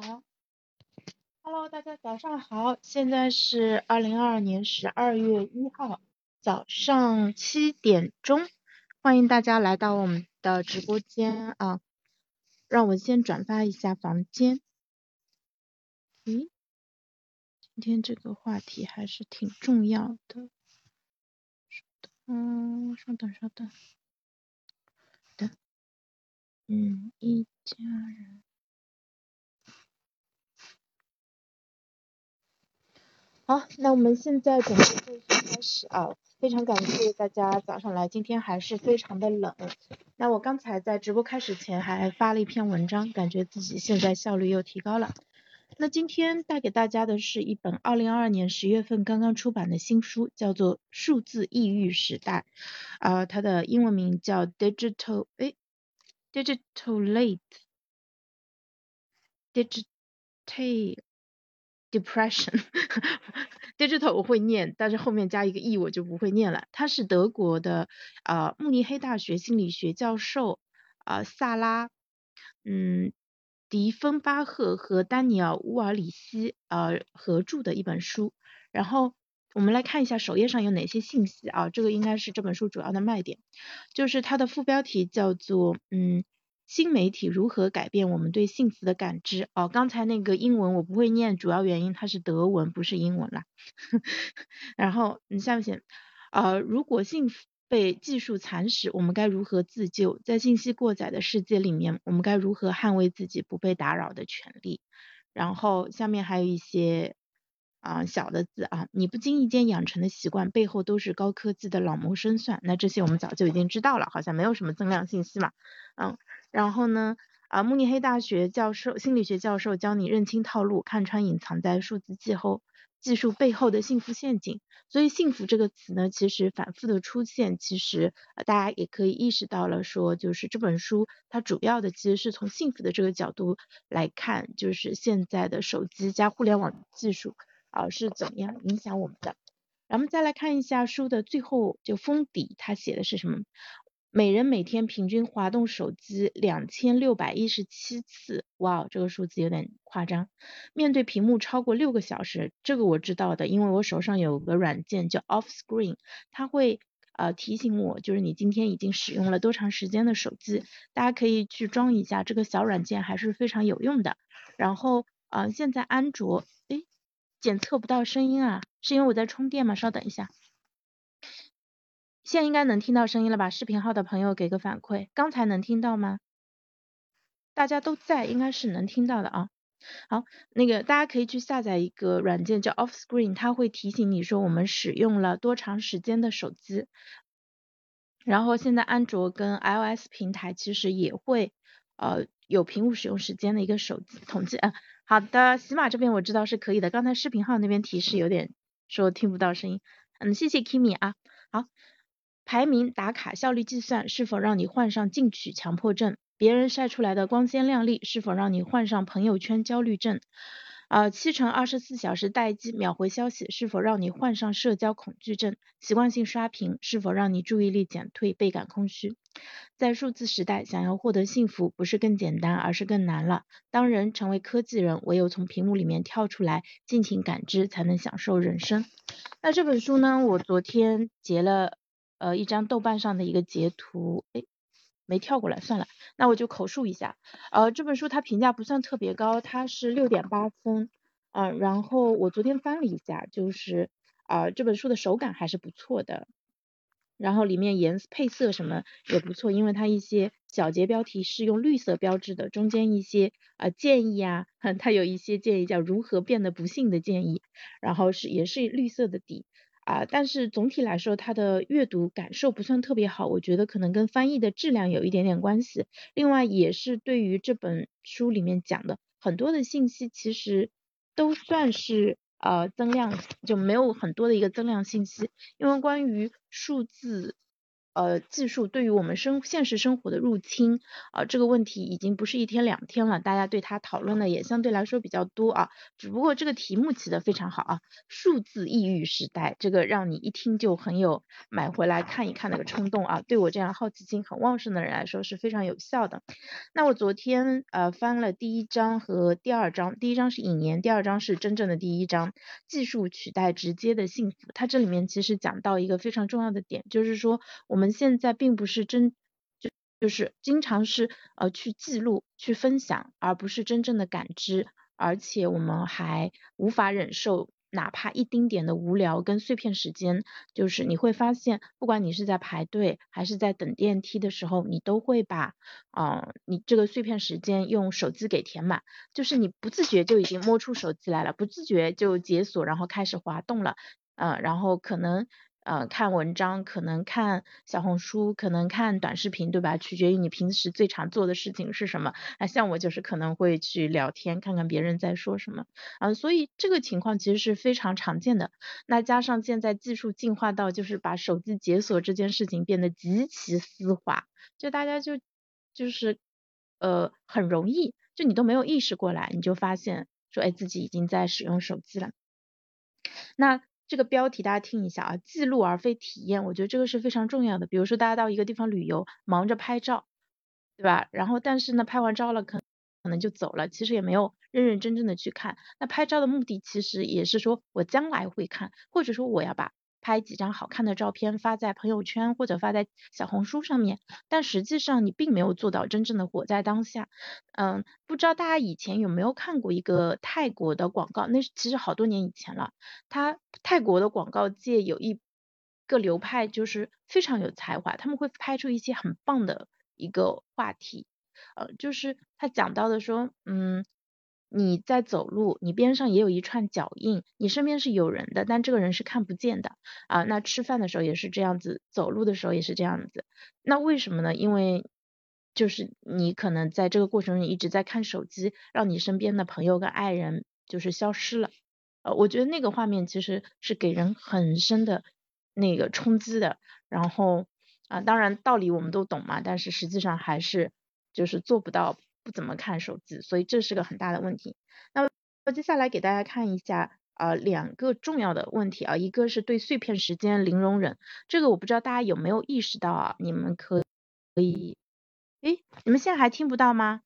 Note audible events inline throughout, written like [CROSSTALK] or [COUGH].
好，Hello，大家早上好，现在是二零二二年十二月一号早上七点钟，欢迎大家来到我们的直播间啊，让我先转发一下房间。咦，今天这个话题还是挺重要的，嗯，稍等稍等，等，嗯，一家人。好，那我们现在准备正式开始啊！非常感谢大家早上来，今天还是非常的冷。那我刚才在直播开始前还发了一篇文章，感觉自己现在效率又提高了。那今天带给大家的是一本二零二二年十月份刚刚出版的新书，叫做《数字抑郁时代》，啊，它的英文名叫 Digital，哎，Digital Late，Digital。Depression，digital [LAUGHS] 我会念，但是后面加一个 e 我就不会念了。他是德国的呃慕尼黑大学心理学教授啊萨拉嗯迪芬巴赫和丹尼尔乌尔里希呃合著的一本书。然后我们来看一下首页上有哪些信息啊，这个应该是这本书主要的卖点，就是它的副标题叫做嗯。新媒体如何改变我们对幸福的感知？哦，刚才那个英文我不会念，主要原因它是德文，不是英文啦。[LAUGHS] 然后你下面写，呃，如果幸福被技术蚕食，我们该如何自救？在信息过载的世界里面，我们该如何捍卫自己不被打扰的权利？然后下面还有一些啊小的字啊，你不经意间养成的习惯背后都是高科技的老谋深算。那这些我们早就已经知道了，好像没有什么增量信息嘛，嗯。然后呢，啊，慕尼黑大学教授、心理学教授教你认清套路，看穿隐藏在数字技后技术背后的幸福陷阱。所以，幸福这个词呢，其实反复的出现，其实大家也可以意识到了，说就是这本书它主要的其实是从幸福的这个角度来看，就是现在的手机加互联网技术啊是怎么样影响我们的。咱们再来看一下书的最后就封底，它写的是什么？每人每天平均滑动手机两千六百一十七次，哇，这个数字有点夸张。面对屏幕超过六个小时，这个我知道的，因为我手上有个软件叫 Off Screen，它会呃提醒我，就是你今天已经使用了多长时间的手机。大家可以去装一下这个小软件，还是非常有用的。然后啊，现在安卓诶检测不到声音啊，是因为我在充电吗？稍等一下。现在应该能听到声音了吧？视频号的朋友给个反馈，刚才能听到吗？大家都在，应该是能听到的啊。好，那个大家可以去下载一个软件叫 Off Screen，它会提醒你说我们使用了多长时间的手机。然后现在安卓跟 iOS 平台其实也会呃有屏幕使用时间的一个手机统计。嗯，好的，喜马这边我知道是可以的，刚才视频号那边提示有点说听不到声音。嗯，谢谢 Kimi 啊，好。排名打卡效率计算是否让你患上进取强迫症？别人晒出来的光鲜亮丽是否让你患上朋友圈焦虑症？啊，七乘二十四小时待机秒回消息是否让你患上社交恐惧症？习惯性刷屏是否让你注意力减退倍感空虚？在数字时代，想要获得幸福不是更简单，而是更难了。当人成为科技人，唯有从屏幕里面跳出来，尽情感知，才能享受人生。那这本书呢？我昨天截了。呃，一张豆瓣上的一个截图，哎，没跳过来，算了，那我就口述一下。呃，这本书它评价不算特别高，它是六点八分，啊，然后我昨天翻了一下，就是啊，这本书的手感还是不错的，然后里面颜配色什么也不错，因为它一些小节标题是用绿色标志的，中间一些啊建议啊，[LAUGHS] 它有一些建议叫如何变得不幸的建议，然后是也是绿色的底。啊，但是总体来说，它的阅读感受不算特别好，我觉得可能跟翻译的质量有一点点关系。另外，也是对于这本书里面讲的很多的信息，其实都算是呃增量，就没有很多的一个增量信息。因为关于数字呃，技术对于我们生现实生活的入侵啊，这个问题已经不是一天两天了，大家对它讨论的也相对来说比较多啊。只不过这个题目起的非常好啊，数字抑郁时代，这个让你一听就很有买回来看一看那个冲动啊。对我这样好奇心很旺盛的人来说是非常有效的。那我昨天呃翻了第一章和第二章，第一章是引言，第二章是真正的第一章，技术取代直接的幸福。它这里面其实讲到一个非常重要的点，就是说我们。现在并不是真就就是经常是呃去记录去分享，而不是真正的感知，而且我们还无法忍受哪怕一丁点的无聊跟碎片时间。就是你会发现，不管你是在排队还是在等电梯的时候，你都会把啊你这个碎片时间用手机给填满，就是你不自觉就已经摸出手机来了，不自觉就解锁然后开始滑动了，嗯，然后可能。呃，看文章可能看小红书，可能看短视频，对吧？取决于你平时最常做的事情是什么。那像我就是可能会去聊天，看看别人在说什么。啊，所以这个情况其实是非常常见的。那加上现在技术进化到就是把手机解锁这件事情变得极其丝滑，就大家就就是呃很容易，就你都没有意识过来，你就发现说哎自己已经在使用手机了。那。这个标题大家听一下啊，记录而非体验，我觉得这个是非常重要的。比如说大家到一个地方旅游，忙着拍照，对吧？然后但是呢，拍完照了可可能就走了，其实也没有认认真真的去看。那拍照的目的其实也是说我将来会看，或者说我要把。拍几张好看的照片发在朋友圈或者发在小红书上面，但实际上你并没有做到真正的活在当下。嗯，不知道大家以前有没有看过一个泰国的广告？那是其实好多年以前了。他泰国的广告界有一个流派就是非常有才华，他们会拍出一些很棒的一个话题。呃，就是他讲到的说，嗯。你在走路，你边上也有一串脚印，你身边是有人的，但这个人是看不见的啊。那吃饭的时候也是这样子，走路的时候也是这样子。那为什么呢？因为就是你可能在这个过程中一直在看手机，让你身边的朋友跟爱人就是消失了。呃，我觉得那个画面其实是给人很深的那个冲击的。然后啊，当然道理我们都懂嘛，但是实际上还是就是做不到。不怎么看手机，所以这是个很大的问题。那么接下来给大家看一下啊两个重要的问题啊，一个是对碎片时间零容忍，这个我不知道大家有没有意识到啊？你们可可以，诶，你们现在还听不到吗？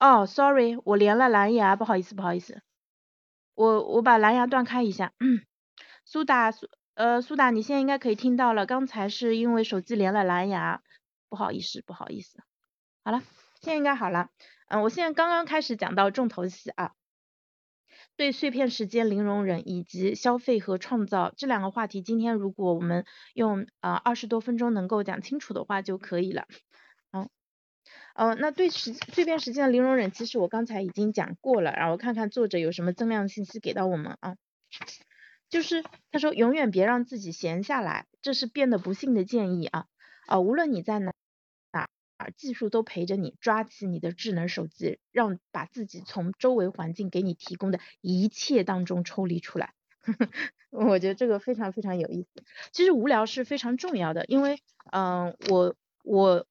哦，sorry，我连了蓝牙，不好意思不好意思，我我把蓝牙断开一下。苏打苏呃苏打，你现在应该可以听到了，刚才是因为手机连了蓝牙，不好意思不好意思。好了，现在应该好了。嗯，我现在刚刚开始讲到重头戏啊，对碎片时间零容忍以及消费和创造这两个话题，今天如果我们用呃二十多分钟能够讲清楚的话就可以了。好，呃，那对时碎片时间的零容忍，其实我刚才已经讲过了，然后看看作者有什么增量信息给到我们啊。就是他说永远别让自己闲下来，这是变得不幸的建议啊啊，无论你在哪。技术都陪着你，抓起你的智能手机，让把自己从周围环境给你提供的一切当中抽离出来。[LAUGHS] 我觉得这个非常非常有意思。其实无聊是非常重要的，因为嗯，我我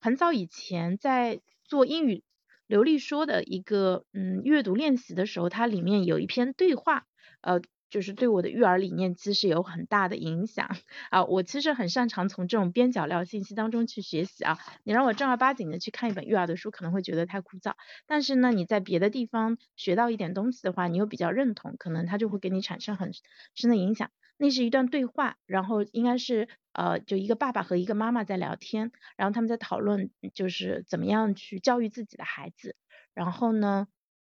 很早以前在做英语流利说的一个嗯阅读练习的时候，它里面有一篇对话，呃。就是对我的育儿理念其实有很大的影响啊！我其实很擅长从这种边角料信息当中去学习啊。你让我正儿八经的去看一本育儿的书，可能会觉得太枯燥。但是呢，你在别的地方学到一点东西的话，你又比较认同，可能它就会给你产生很深的影响。那是一段对话，然后应该是呃，就一个爸爸和一个妈妈在聊天，然后他们在讨论就是怎么样去教育自己的孩子。然后呢？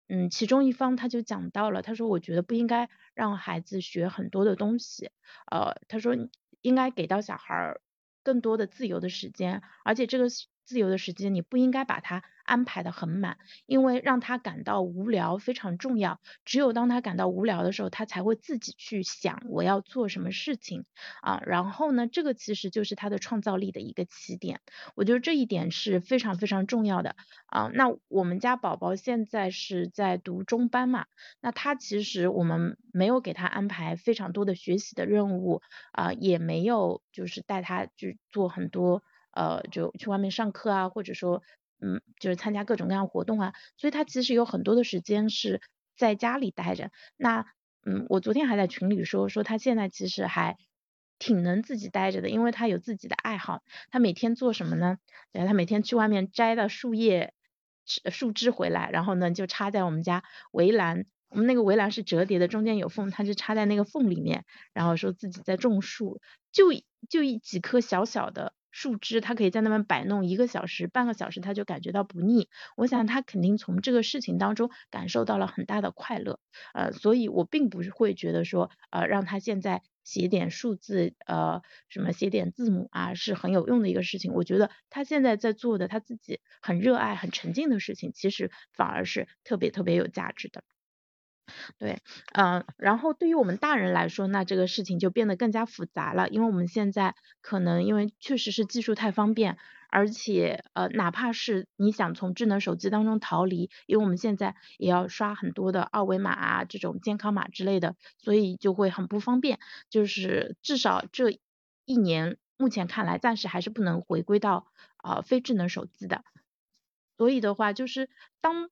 嗯，其中一方他就讲到了，他说我觉得不应该让孩子学很多的东西，呃，他说应该给到小孩更多的自由的时间，而且这个自由的时间你不应该把它安排的很满，因为让他感到无聊非常重要。只有当他感到无聊的时候，他才会自己去想我要做什么事情啊。然后呢，这个其实就是他的创造力的一个起点。我觉得这一点是非常非常重要的啊。那我们家宝宝现在是在读中班嘛，那他其实我们没有给他安排非常多的学习的任务啊，也没有就是带他去做很多呃就去外面上课啊，或者说。嗯，就是参加各种各样活动啊，所以他其实有很多的时间是在家里待着。那嗯，我昨天还在群里说，说他现在其实还挺能自己待着的，因为他有自己的爱好。他每天做什么呢？对，他每天去外面摘的树叶、树枝回来，然后呢就插在我们家围栏。我们那个围栏是折叠的，中间有缝，他就插在那个缝里面，然后说自己在种树，就就一几棵小小的。树枝，他可以在那边摆弄一个小时、半个小时，他就感觉到不腻。我想他肯定从这个事情当中感受到了很大的快乐，呃，所以我并不是会觉得说，呃，让他现在写点数字，呃，什么写点字母啊，是很有用的一个事情。我觉得他现在在做的他自己很热爱、很沉浸的事情，其实反而是特别特别有价值的。对，嗯，然后对于我们大人来说，那这个事情就变得更加复杂了，因为我们现在可能因为确实是技术太方便，而且呃，哪怕是你想从智能手机当中逃离，因为我们现在也要刷很多的二维码啊，这种健康码之类的，所以就会很不方便。就是至少这一年，目前看来暂时还是不能回归到呃非智能手机的。所以的话，就是当。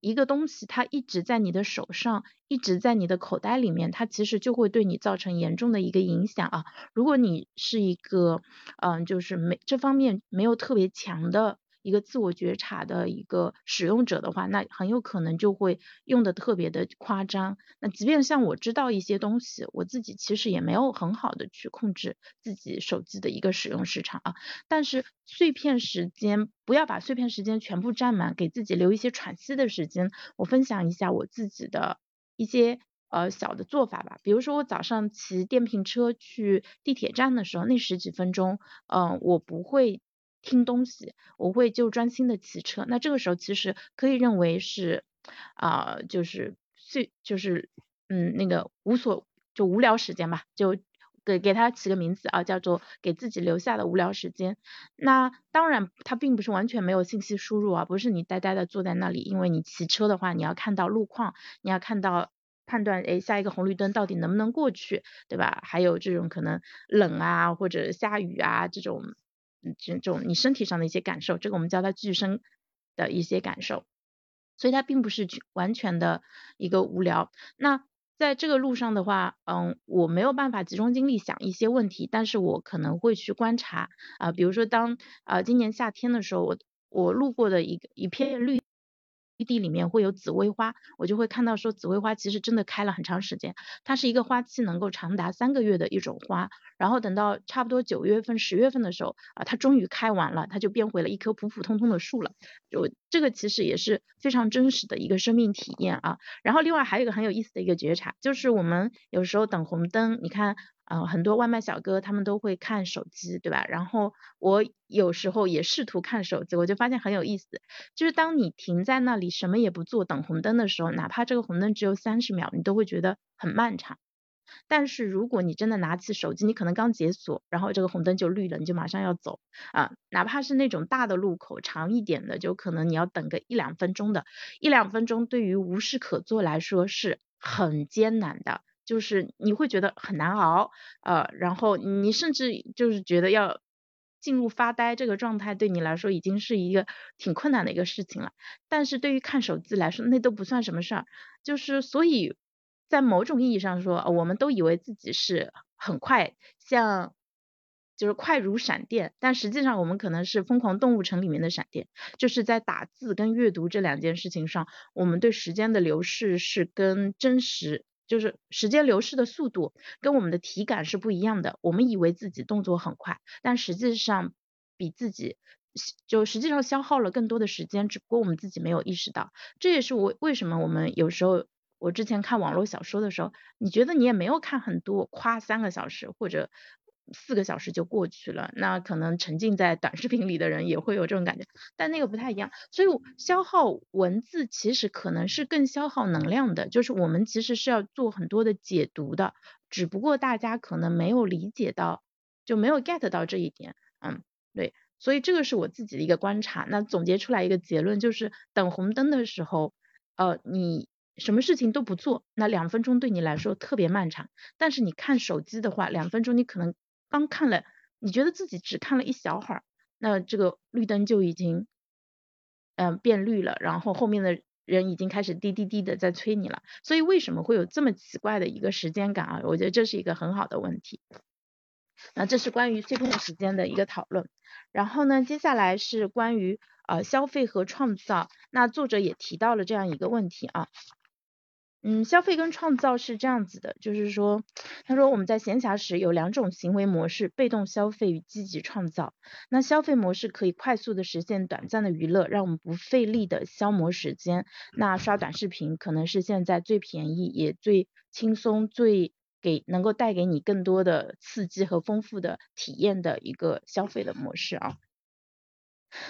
一个东西它一直在你的手上，一直在你的口袋里面，它其实就会对你造成严重的一个影响啊。如果你是一个，嗯，就是没这方面没有特别强的。一个自我觉察的一个使用者的话，那很有可能就会用的特别的夸张。那即便像我知道一些东西，我自己其实也没有很好的去控制自己手机的一个使用时长啊。但是碎片时间不要把碎片时间全部占满，给自己留一些喘息的时间。我分享一下我自己的一些呃小的做法吧。比如说我早上骑电瓶车去地铁站的时候，那十几分钟，嗯，我不会。听东西，我会就专心的骑车。那这个时候其实可以认为是啊，就是碎，就是嗯那个无所就无聊时间吧，就给给他起个名字啊，叫做给自己留下的无聊时间。那当然，它并不是完全没有信息输入啊，不是你呆呆的坐在那里，因为你骑车的话，你要看到路况，你要看到判断，哎，下一个红绿灯到底能不能过去，对吧？还有这种可能冷啊或者下雨啊这种。这种你身体上的一些感受，这个我们叫它具身的一些感受，所以它并不是完全的一个无聊。那在这个路上的话，嗯，我没有办法集中精力想一些问题，但是我可能会去观察啊，比如说当啊今年夏天的时候，我我路过的一个一片绿。地里面会有紫薇花，我就会看到说紫薇花其实真的开了很长时间，它是一个花期能够长达三个月的一种花，然后等到差不多九月份、十月份的时候啊，它终于开完了，它就变回了一棵普普通通的树了。就这个其实也是非常真实的一个生命体验啊。然后另外还有一个很有意思的一个觉察，就是我们有时候等红灯，你看。嗯，很多外卖小哥他们都会看手机，对吧？然后我有时候也试图看手机，我就发现很有意思，就是当你停在那里什么也不做等红灯的时候，哪怕这个红灯只有三十秒，你都会觉得很漫长。但是如果你真的拿起手机，你可能刚解锁，然后这个红灯就绿了，你就马上要走啊，哪怕是那种大的路口长一点的，就可能你要等个一两分钟的，一两分钟对于无事可做来说是很艰难的。就是你会觉得很难熬，呃，然后你甚至就是觉得要进入发呆这个状态，对你来说已经是一个挺困难的一个事情了。但是对于看手机来说，那都不算什么事儿。就是所以在某种意义上说，我们都以为自己是很快，像就是快如闪电，但实际上我们可能是疯狂动物城里面的闪电，就是在打字跟阅读这两件事情上，我们对时间的流逝是跟真实。就是时间流逝的速度跟我们的体感是不一样的。我们以为自己动作很快，但实际上比自己就实际上消耗了更多的时间，只不过我们自己没有意识到。这也是我为什么我们有时候我之前看网络小说的时候，你觉得你也没有看很多，夸三个小时或者四个小时就过去了，那可能沉浸在短视频里的人也会有这种感觉，但那个不太一样。所以消耗文字其实可能是更消耗能量的，就是我们其实是要做很多的解读的，只不过大家可能没有理解到，就没有 get 到这一点。嗯，对，所以这个是我自己的一个观察。那总结出来一个结论就是，等红灯的时候，呃，你。什么事情都不做，那两分钟对你来说特别漫长。但是你看手机的话，两分钟你可能刚看了，你觉得自己只看了一小会儿，那这个绿灯就已经嗯变绿了，然后后面的人已经开始滴滴滴的在催你了。所以为什么会有这么奇怪的一个时间感啊？我觉得这是一个很好的问题。那这是关于碎片时间的一个讨论。然后呢，接下来是关于呃消费和创造。那作者也提到了这样一个问题啊。嗯，消费跟创造是这样子的，就是说，他说我们在闲暇时有两种行为模式，被动消费与积极创造。那消费模式可以快速的实现短暂的娱乐，让我们不费力的消磨时间。那刷短视频可能是现在最便宜也最轻松、最给能够带给你更多的刺激和丰富的体验的一个消费的模式啊。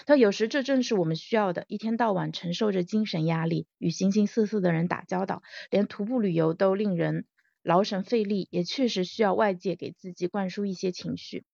他有时这正是我们需要的，一天到晚承受着精神压力，与形形色色的人打交道，连徒步旅游都令人劳神费力，也确实需要外界给自己灌输一些情绪。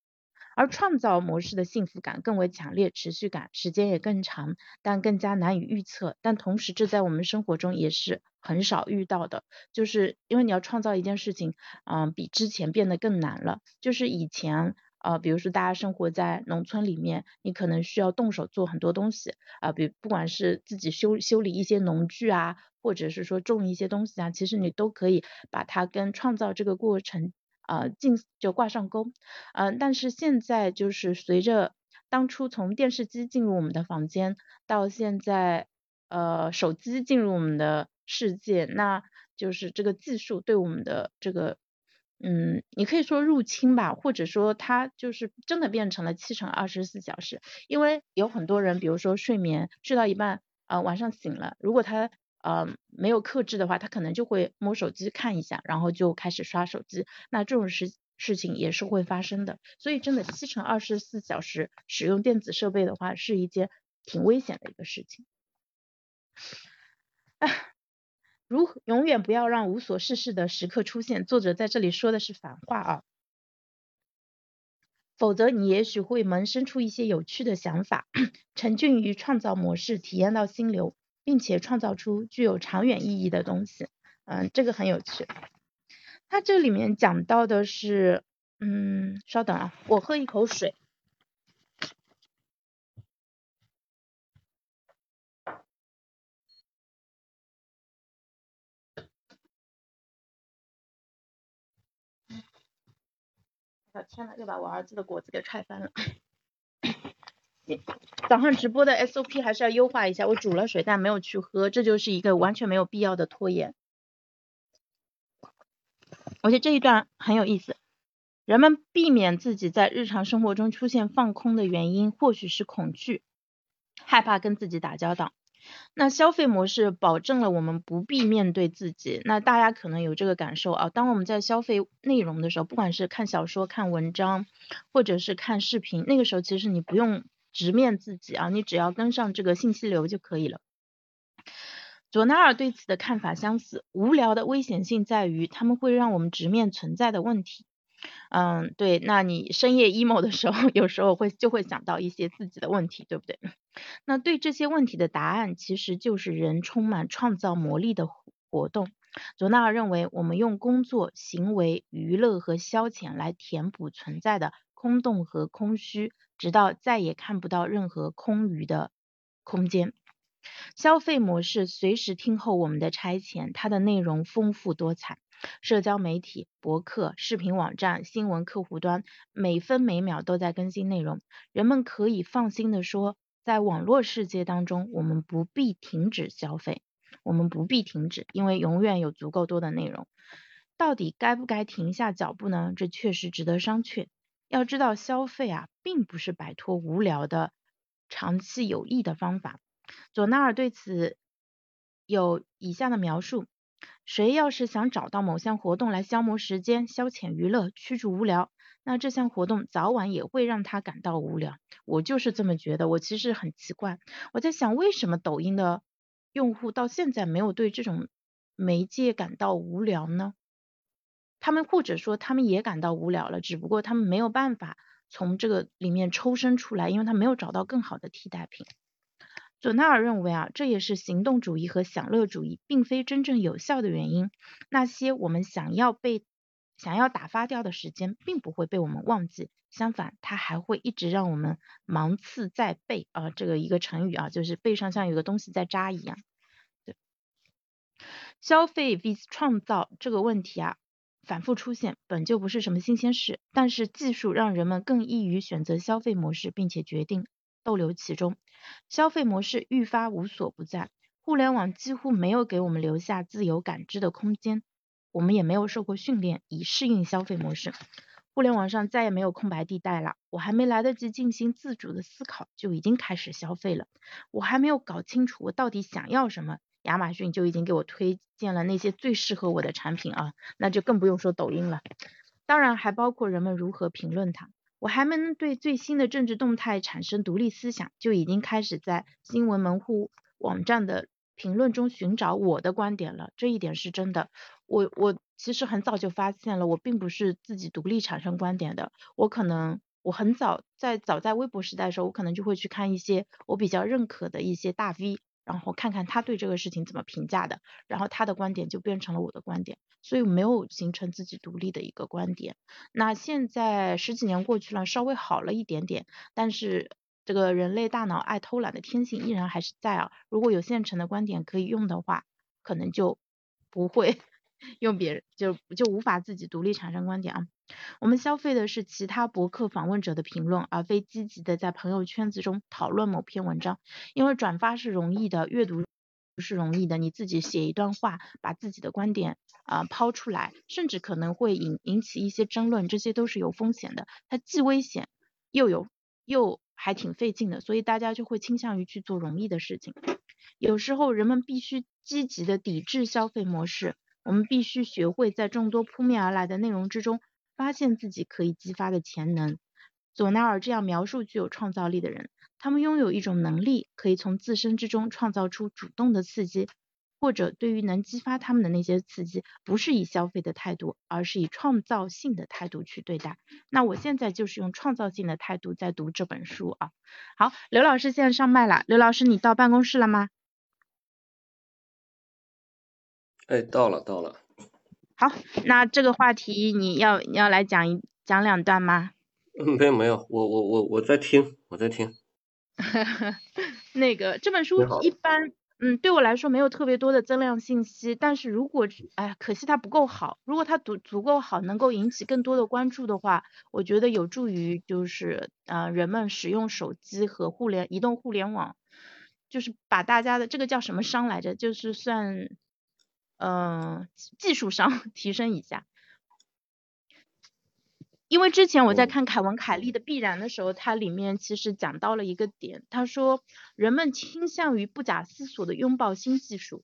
而创造模式的幸福感更为强烈，持续感时间也更长，但更加难以预测。但同时，这在我们生活中也是很少遇到的，就是因为你要创造一件事情，嗯，比之前变得更难了。就是以前。啊，比如说大家生活在农村里面，你可能需要动手做很多东西啊，比不管是自己修修理一些农具啊，或者是说种一些东西啊，其实你都可以把它跟创造这个过程啊进就挂上钩。嗯，但是现在就是随着当初从电视机进入我们的房间，到现在呃手机进入我们的世界，那就是这个技术对我们的这个。嗯，你可以说入侵吧，或者说它就是真的变成了七乘二十四小时，因为有很多人，比如说睡眠睡到一半，呃晚上醒了，如果他呃没有克制的话，他可能就会摸手机看一下，然后就开始刷手机，那这种事事情也是会发生的，所以真的七乘二十四小时使用电子设备的话，是一件挺危险的一个事情。[LAUGHS] 如永远不要让无所事事的时刻出现。作者在这里说的是反话啊，否则你也许会萌生出一些有趣的想法，沉浸于创造模式，体验到心流，并且创造出具有长远意义的东西。嗯，这个很有趣。他这里面讲到的是，嗯，稍等啊，我喝一口水。天呐，又把我儿子的果子给踹翻了。早上直播的 SOP 还是要优化一下。我煮了水，但没有去喝，这就是一个完全没有必要的拖延。我觉得这一段很有意思。人们避免自己在日常生活中出现放空的原因，或许是恐惧，害怕跟自己打交道。那消费模式保证了我们不必面对自己。那大家可能有这个感受啊，当我们在消费内容的时候，不管是看小说、看文章，或者是看视频，那个时候其实你不用直面自己啊，你只要跟上这个信息流就可以了。佐纳尔对此的看法相似，无聊的危险性在于他们会让我们直面存在的问题。嗯，对，那你深夜 emo 的时候，[LAUGHS] 有时候会就会想到一些自己的问题，对不对？[LAUGHS] 那对这些问题的答案，其实就是人充满创造魔力的活动。佐纳尔认为，我们用工作、行为、娱乐和消遣来填补存在的空洞和空虚，直到再也看不到任何空余的空间。消费模式随时听候我们的差遣，它的内容丰富多彩。社交媒体、博客、视频网站、新闻客户端，每分每秒都在更新内容。人们可以放心的说，在网络世界当中，我们不必停止消费，我们不必停止，因为永远有足够多的内容。到底该不该停下脚步呢？这确实值得商榷。要知道，消费啊，并不是摆脱无聊的长期有益的方法。佐纳尔对此有以下的描述。谁要是想找到某项活动来消磨时间、消遣娱乐、驱逐无聊，那这项活动早晚也会让他感到无聊。我就是这么觉得。我其实很奇怪，我在想为什么抖音的用户到现在没有对这种媒介感到无聊呢？他们或者说他们也感到无聊了，只不过他们没有办法从这个里面抽身出来，因为他没有找到更好的替代品。佐纳尔认为啊，这也是行动主义和享乐主义并非真正有效的原因。那些我们想要被想要打发掉的时间，并不会被我们忘记，相反，它还会一直让我们芒刺在背啊，这个一个成语啊，就是背上像有个东西在扎一样。对，消费 vs 创造这个问题啊，反复出现，本就不是什么新鲜事。但是技术让人们更易于选择消费模式，并且决定。逗留其中，消费模式愈发无所不在。互联网几乎没有给我们留下自由感知的空间，我们也没有受过训练以适应消费模式。互联网上再也没有空白地带了。我还没来得及进行自主的思考，就已经开始消费了。我还没有搞清楚我到底想要什么，亚马逊就已经给我推荐了那些最适合我的产品啊，那就更不用说抖音了。当然，还包括人们如何评论它。我还没能对最新的政治动态产生独立思想，就已经开始在新闻门户网站的评论中寻找我的观点了。这一点是真的。我我其实很早就发现了，我并不是自己独立产生观点的。我可能我很早在早在微博时代的时候，我可能就会去看一些我比较认可的一些大 V。然后看看他对这个事情怎么评价的，然后他的观点就变成了我的观点，所以没有形成自己独立的一个观点。那现在十几年过去了，稍微好了一点点，但是这个人类大脑爱偷懒的天性依然还是在啊。如果有现成的观点可以用的话，可能就不会用别人，就就无法自己独立产生观点啊。我们消费的是其他博客访问者的评论，而非积极的在朋友圈子中讨论某篇文章。因为转发是容易的，阅读是容易的。你自己写一段话，把自己的观点啊抛出来，甚至可能会引引起一些争论，这些都是有风险的。它既危险又有又还挺费劲的，所以大家就会倾向于去做容易的事情。有时候人们必须积极的抵制消费模式，我们必须学会在众多扑面而来的内容之中。发现自己可以激发的潜能。佐纳尔这样描述具有创造力的人，他们拥有一种能力，可以从自身之中创造出主动的刺激，或者对于能激发他们的那些刺激，不是以消费的态度，而是以创造性的态度去对待。那我现在就是用创造性的态度在读这本书啊。好，刘老师现在上麦了，刘老师你到办公室了吗？哎，到了，到了。好，那这个话题你要你要来讲一讲两段吗？嗯，没有没有，我我我我在听，我在听。[LAUGHS] 那个这本书一般，嗯，对我来说没有特别多的增量信息，但是如果，哎呀，可惜它不够好。如果它足足够好，能够引起更多的关注的话，我觉得有助于就是呃人们使用手机和互联移动互联网，就是把大家的这个叫什么商来着，就是算。嗯，技术上 [LAUGHS] 提升一下，因为之前我在看凯文·凯利的《必然》的时候，它里面其实讲到了一个点，他说人们倾向于不假思索的拥抱新技术，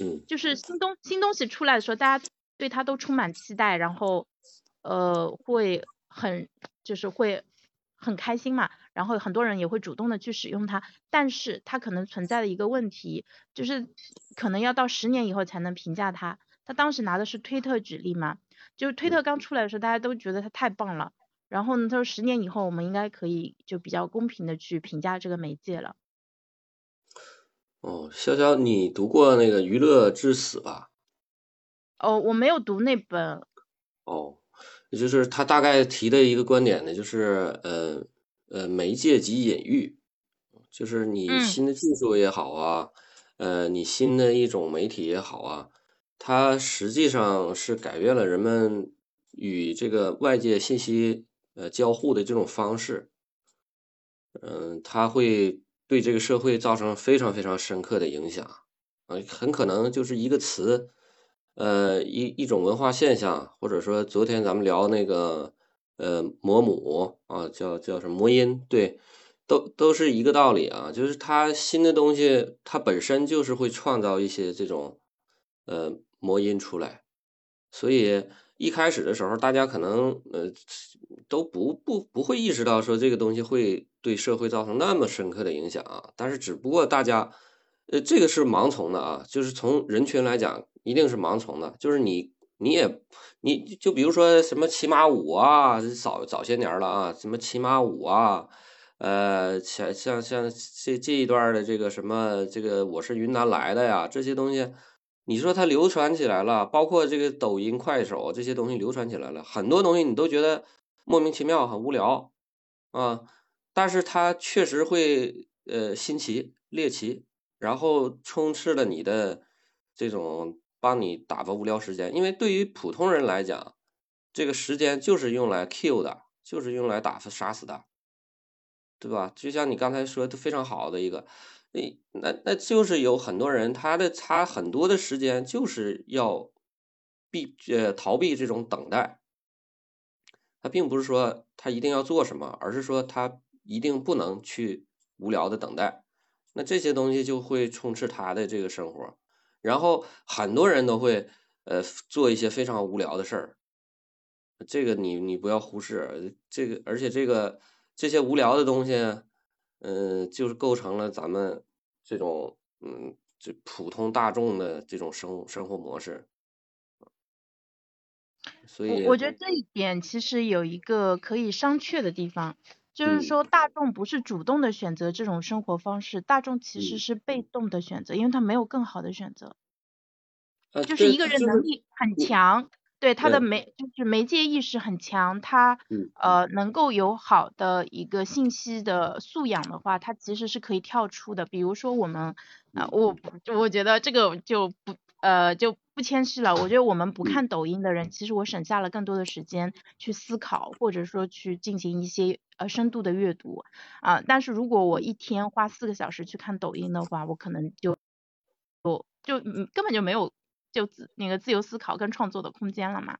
嗯，就是新东新东西出来的时候，大家对它都充满期待，然后呃会很就是会很开心嘛。然后很多人也会主动的去使用它，但是它可能存在的一个问题，就是可能要到十年以后才能评价它。他当时拿的是推特举例嘛，就是推特刚出来的时候，大家都觉得它太棒了。然后呢，他说十年以后我们应该可以就比较公平的去评价这个媒介了。哦，潇潇，你读过那个《娱乐至死》吧？哦，我没有读那本。哦，就是他大概提的一个观点呢，就是呃。呃，媒介及隐喻，就是你新的技术也好啊，呃，你新的一种媒体也好啊，它实际上是改变了人们与这个外界信息呃交互的这种方式，嗯，它会对这个社会造成非常非常深刻的影响，呃，很可能就是一个词，呃，一一种文化现象，或者说昨天咱们聊那个。呃，魔母啊，叫叫什么魔音？对，都都是一个道理啊，就是它新的东西，它本身就是会创造一些这种呃魔音出来，所以一开始的时候，大家可能呃都不不不会意识到说这个东西会对社会造成那么深刻的影响啊，但是只不过大家呃这个是盲从的啊，就是从人群来讲，一定是盲从的，就是你你也你就比如说什么骑马舞啊，早早些年了啊，什么骑马舞啊。呃，像像像这这一段的这个什么，这个我是云南来的呀，这些东西，你说它流传起来了，包括这个抖音、快手这些东西流传起来了，很多东西你都觉得莫名其妙、很无聊啊，但是它确实会呃新奇、猎奇，然后充斥了你的这种帮你打发无聊时间，因为对于普通人来讲，这个时间就是用来 kill 的，就是用来打发杀死的。对吧？就像你刚才说的非常好的一个，那那那就是有很多人，他的他很多的时间就是要避呃逃避这种等待，他并不是说他一定要做什么，而是说他一定不能去无聊的等待，那这些东西就会充斥他的这个生活，然后很多人都会呃做一些非常无聊的事儿，这个你你不要忽视这个，而且这个。这些无聊的东西，嗯，就是构成了咱们这种嗯，这普通大众的这种生生活模式。所以，我觉得这一点其实有一个可以商榷的地方，就是说大众不是主动的选择这种生活方式，大众其实是被动的选择，因为他没有更好的选择。就是一个人能力很强。对他的媒就是媒介意识很强，他呃能够有好的一个信息的素养的话，他其实是可以跳出的。比如说我们啊，我我觉得这个就不呃就不谦虚了。我觉得我们不看抖音的人，其实我省下了更多的时间去思考，或者说去进行一些呃深度的阅读啊。但是如果我一天花四个小时去看抖音的话，我可能就就就根本就没有。就自那个自由思考跟创作的空间了嘛，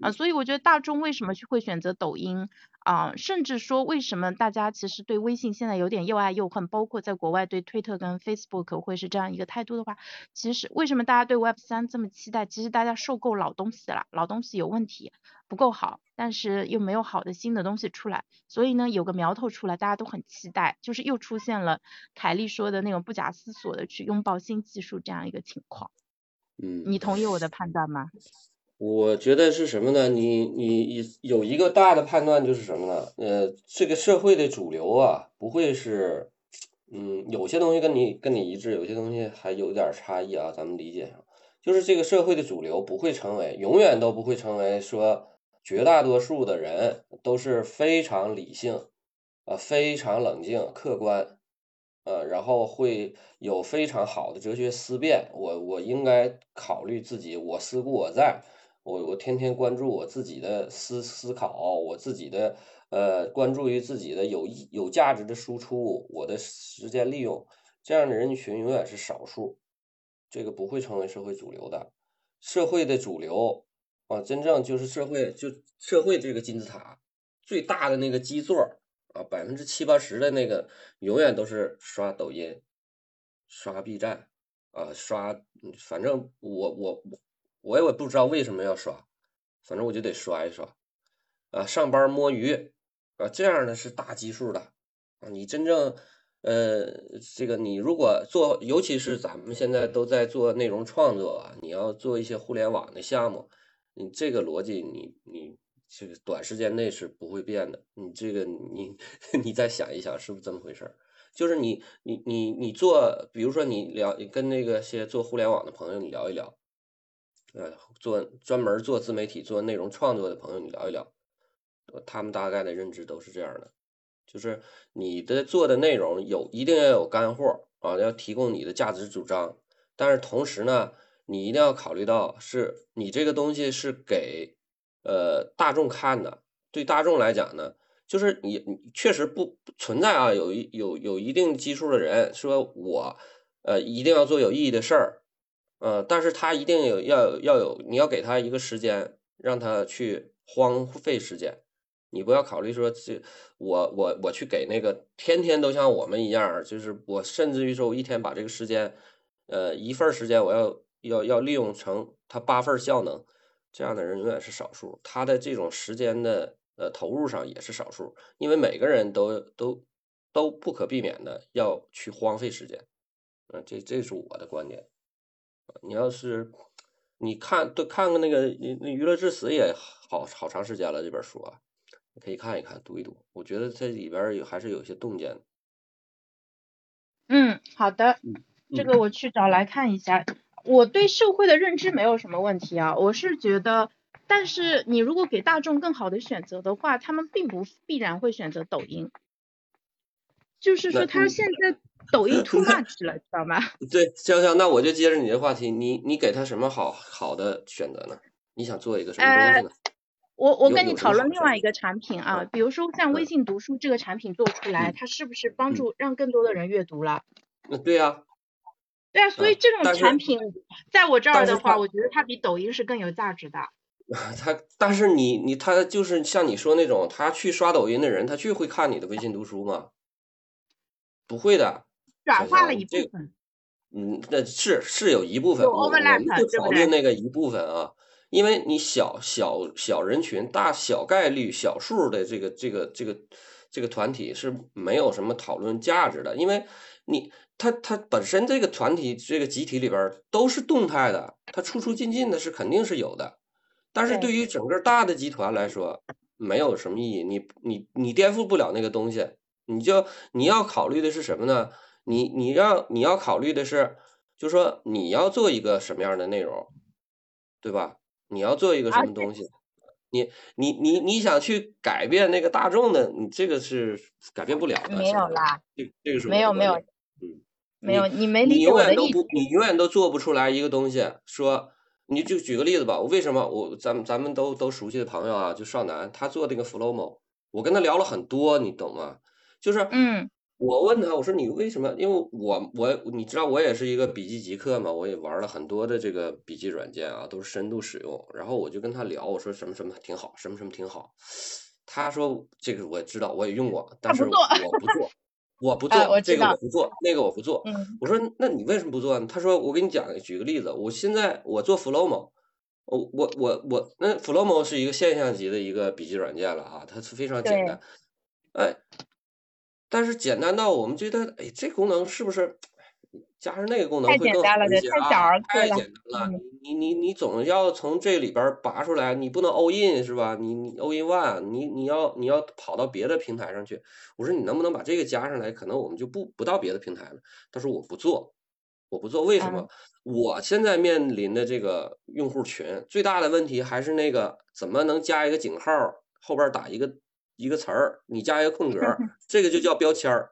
啊，所以我觉得大众为什么去会选择抖音啊，甚至说为什么大家其实对微信现在有点又爱又恨，包括在国外对推特跟 Facebook 会是这样一个态度的话，其实为什么大家对 Web 三这么期待？其实大家受够老东西了，老东西有问题，不够好，但是又没有好的新的东西出来，所以呢有个苗头出来，大家都很期待，就是又出现了凯莉说的那种不假思索的去拥抱新技术这样一个情况。嗯，你同意我的判断吗？我觉得是什么呢？你你有一个大的判断就是什么呢？呃，这个社会的主流啊，不会是，嗯，有些东西跟你跟你一致，有些东西还有点差异啊。咱们理解上，就是这个社会的主流不会成为，永远都不会成为说绝大多数的人都是非常理性，啊，非常冷静、客观。呃，然后会有非常好的哲学思辨。我我应该考虑自己，我思故我在，我我天天关注我自己的思思考，我自己的呃关注于自己的有意有价值的输出，我的时间利用，这样的人群永远是少数，这个不会成为社会主流的。社会的主流啊，真正就是社会就社会这个金字塔最大的那个基座。啊，百分之七八十的那个永远都是刷抖音、刷 B 站啊，刷，反正我我我也不知道为什么要刷，反正我就得刷一刷啊。上班摸鱼啊，这样的是大基数的啊。你真正呃，这个你如果做，尤其是咱们现在都在做内容创作啊，你要做一些互联网的项目，你这个逻辑，你你。这个短时间内是不会变的。你这个你 [LAUGHS] 你再想一想，是不是这么回事儿？就是你你你你做，比如说你聊跟那个些做互联网的朋友你聊一聊，呃，做专门做自媒体做内容创作的朋友你聊一聊，他们大概的认知都是这样的，就是你的做的内容有一定要有干货啊，要提供你的价值主张，但是同时呢，你一定要考虑到是你这个东西是给。呃，大众看的，对大众来讲呢，就是你确实不存在啊，有一有有一定基数的人说，我呃一定要做有意义的事儿，呃，但是他一定有要要有，你要给他一个时间，让他去荒废时间，你不要考虑说这我我我去给那个天天都像我们一样，就是我甚至于说我一天把这个时间，呃一份时间我要要要利用成他八份效能，这样的人永远是少数，他的这种时间的呃投入上也是少数，因为每个人都都都不可避免的要去荒废时间，嗯，这这是我的观点，你要是。你看，都看看那个那那娱乐至死也好好长时间了，这本书啊，你可以看一看，读一读。我觉得这里边有还是有些洞见。嗯，好的，这个我去找来看一下。我对社会的认知没有什么问题啊，我是觉得，但是你如果给大众更好的选择的话，他们并不必然会选择抖音。就是说，他现在。抖音 [LAUGHS] too much 了，知道吗？[LAUGHS] 对，潇潇，那我就接着你的话题，你你给他什么好好的选择呢？你想做一个什么东西呢？我我跟你讨论另外一个产品啊，比如说像微信读书这个产品做出来，它是不是帮助让更多的人阅读了？那，对呀。对啊，所以这种产品在我这儿的话，我觉得它比抖音是更有价值的。[LAUGHS] 他，但是你你他就是像你说那种，他去刷抖音的人，他去会看你的微信读书吗？不会的。转化了一部分，嗯，那是是有一部分，我们不讨论那个一部分啊，因为你小小小人群，大小概率小数的这个这个这个这个团体是没有什么讨论价值的，因为你他他本身这个团体这个集体里边都是动态的，它出出进进的是肯定是有的，但是对于整个大的集团来说没有什么意义，你你你颠覆不了那个东西，你就你要考虑的是什么呢？你你让你要考虑的是，就是说你要做一个什么样的内容，对吧？你要做一个什么东西？你你你你想去改变那个大众的，你这个是改变不了的。没有啦，这这个是没有没有，嗯，没有你没理解我的意思。你永远都做不出来一个东西。说你就举个例子吧，我为什么我咱们咱们都都熟悉的朋友啊，就少南，他做那个 Flowmo，我跟他聊了很多，你懂吗？就是嗯。我问他，我说你为什么？因为我我你知道我也是一个笔记极客嘛，我也玩了很多的这个笔记软件啊，都是深度使用。然后我就跟他聊，我说什么什么挺好，什么什么挺好。他说这个我知道，我也用过，但是我不做，我不做这个我不做，那个我不做。我说那你为什么不做呢？他说我给你讲，举个例子，我现在我做 Flowmo，我我我我那 Flowmo 是一个现象级的一个笔记软件了啊，它是非常简单，哎。但是简单到我们觉得，哎，这功能是不是加上那个功能会更好一些啊？太简单了，你你你总要从这里边拔出来，你不能 all in 是吧？你你 all in one，你你要你要跑到别的平台上去。我说你能不能把这个加上来？可能我们就不不到别的平台了。他说我不做，我不做，为什么？我现在面临的这个用户群最大的问题还是那个怎么能加一个井号后边打一个。一个词儿，你加一个空格，[LAUGHS] 这个就叫标签儿